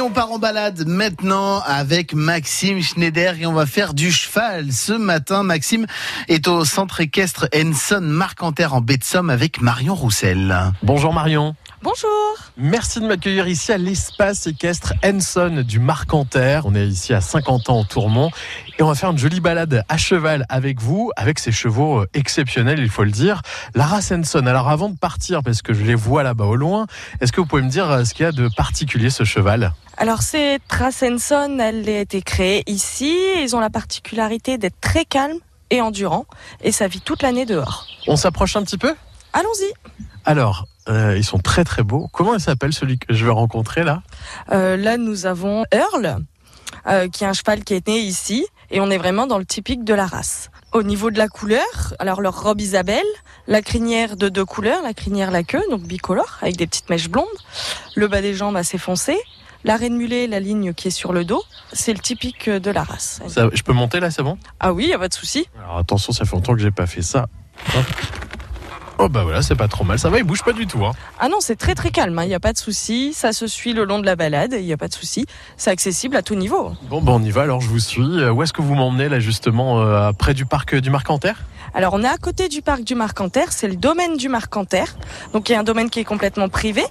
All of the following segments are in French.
Et on part en balade maintenant avec Maxime Schneider et on va faire du cheval. Ce matin, Maxime est au centre équestre Enson Marcanter en baie de Somme avec Marion Roussel. Bonjour Marion. Bonjour. Merci de m'accueillir ici à l'espace équestre Enson du Marcanter. On est ici à 50 ans en Tourmont et on va faire une jolie balade à cheval avec vous, avec ces chevaux euh, exceptionnels, il faut le dire. La race Enson. Alors avant de partir, parce que je les vois là-bas au loin, est-ce que vous pouvez me dire euh, ce qu'il y a de particulier ce cheval? Alors cette race Enson, elle a été créée ici. Ils ont la particularité d'être très calmes et endurants et ça vit toute l'année dehors. On s'approche un petit peu? Allons-y. Alors, euh, ils sont très très beaux. Comment il s'appelle celui que je vais rencontrer là? Euh, là, nous avons Earl, euh, qui est un cheval qui est né ici, et on est vraiment dans le typique de la race. Au niveau de la couleur, alors leur robe Isabelle, la crinière de deux couleurs, la crinière, la queue, donc bicolore, avec des petites mèches blondes, le bas des jambes assez foncé, l'arrêt de mulet, la ligne qui est sur le dos, c'est le typique de la race. Ça- Je peux monter là, c'est bon? Ah oui, y a pas de souci. Alors attention, ça fait longtemps que j'ai pas fait ça. Hop. Oh bah voilà, c'est pas trop mal. Ça va, il bouge pas du tout. Hein. Ah non, c'est très très calme, il n'y a pas de souci, ça se suit le long de la balade, il n'y a pas de souci, c'est accessible à tout niveau. Bon, bah on y va. Alors je vous suis. Euh, Où est-ce que vous m'emmenez là justement euh, près du parc euh, du Marcanter Alors on est à côté du parc du Marcanter, c'est le domaine du Marcanter, donc il y a un domaine qui est complètement privé,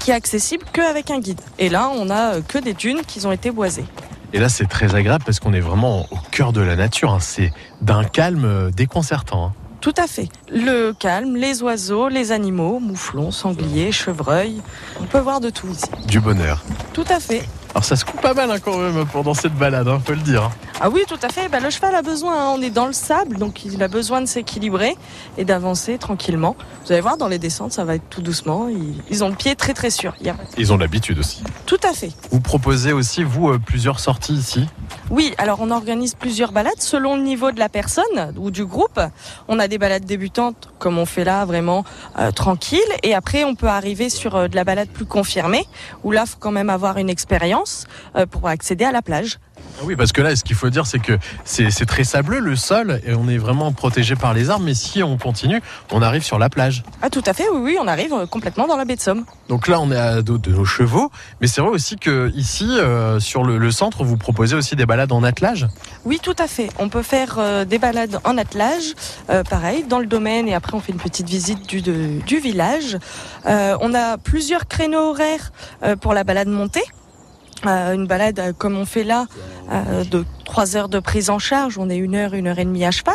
qui est accessible qu'avec un guide. Et là, on a que des dunes qui ont été boisées. Et là, c'est très agréable parce qu'on est vraiment au cœur de la nature. hein. C'est d'un calme déconcertant. hein. Tout à fait. Le calme, les oiseaux, les animaux, mouflons, sangliers, chevreuils, on peut voir de tout ici. Du bonheur. Tout à fait. Alors ça se coupe pas mal hein, quand même pendant cette balade, hein, faut le dire. Ah oui, tout à fait. Bah, le cheval a besoin, hein. on est dans le sable, donc il a besoin de s'équilibrer et d'avancer tranquillement. Vous allez voir, dans les descentes, ça va être tout doucement. Ils, ils ont le pied très très sûr. Il y a- Ils ont l'habitude aussi. Tout à fait. Vous proposez aussi, vous, euh, plusieurs sorties ici? Oui, alors on organise plusieurs balades selon le niveau de la personne ou du groupe. On a des balades débutantes, comme on fait là, vraiment euh, tranquille. Et après, on peut arriver sur euh, de la balade plus confirmée, où là, faut quand même avoir une expérience euh, pour accéder à la plage. Ah Oui, parce que là, ce qu'il faut dire, c'est que c'est très sableux le sol et on est vraiment protégé par les arbres. Mais si on continue, on arrive sur la plage. Ah, tout à fait, oui, oui, on arrive euh, complètement dans la baie de Somme. Donc là, on est à dos de nos chevaux. Mais c'est vrai aussi que ici, euh, sur le, le centre, vous proposez aussi des balades en attelage. Oui, tout à fait. On peut faire euh, des balades en attelage, euh, pareil, dans le domaine, et après on fait une petite visite du, de- du village. On a plusieurs créneaux horaires pour la balade montée. Euh, une balade euh, comme on fait là, euh, de 3 heures de prise en charge, on est une heure, une heure et demie à cheval.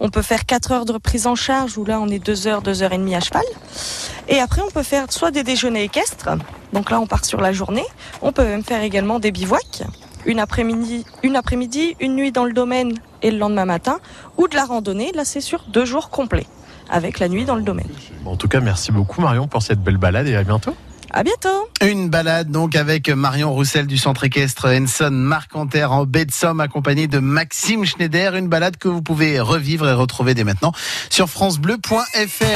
On peut faire 4 heures de prise en charge, où là on est 2 heures, 2 heures et demie à cheval. Et après on peut faire soit des déjeuners équestres, donc là on part sur la journée. On peut même faire également des bivouacs une après-midi, une après-midi, une nuit dans le domaine et le lendemain matin, ou de la randonnée. Là, c'est sur deux jours complets, avec la nuit dans le domaine. En tout cas, merci beaucoup Marion pour cette belle balade et à bientôt. À bientôt. Une balade donc avec Marion Roussel du centre équestre Enson Marcanter en baie de Somme accompagné de Maxime Schneider. Une balade que vous pouvez revivre et retrouver dès maintenant sur francebleu.fr.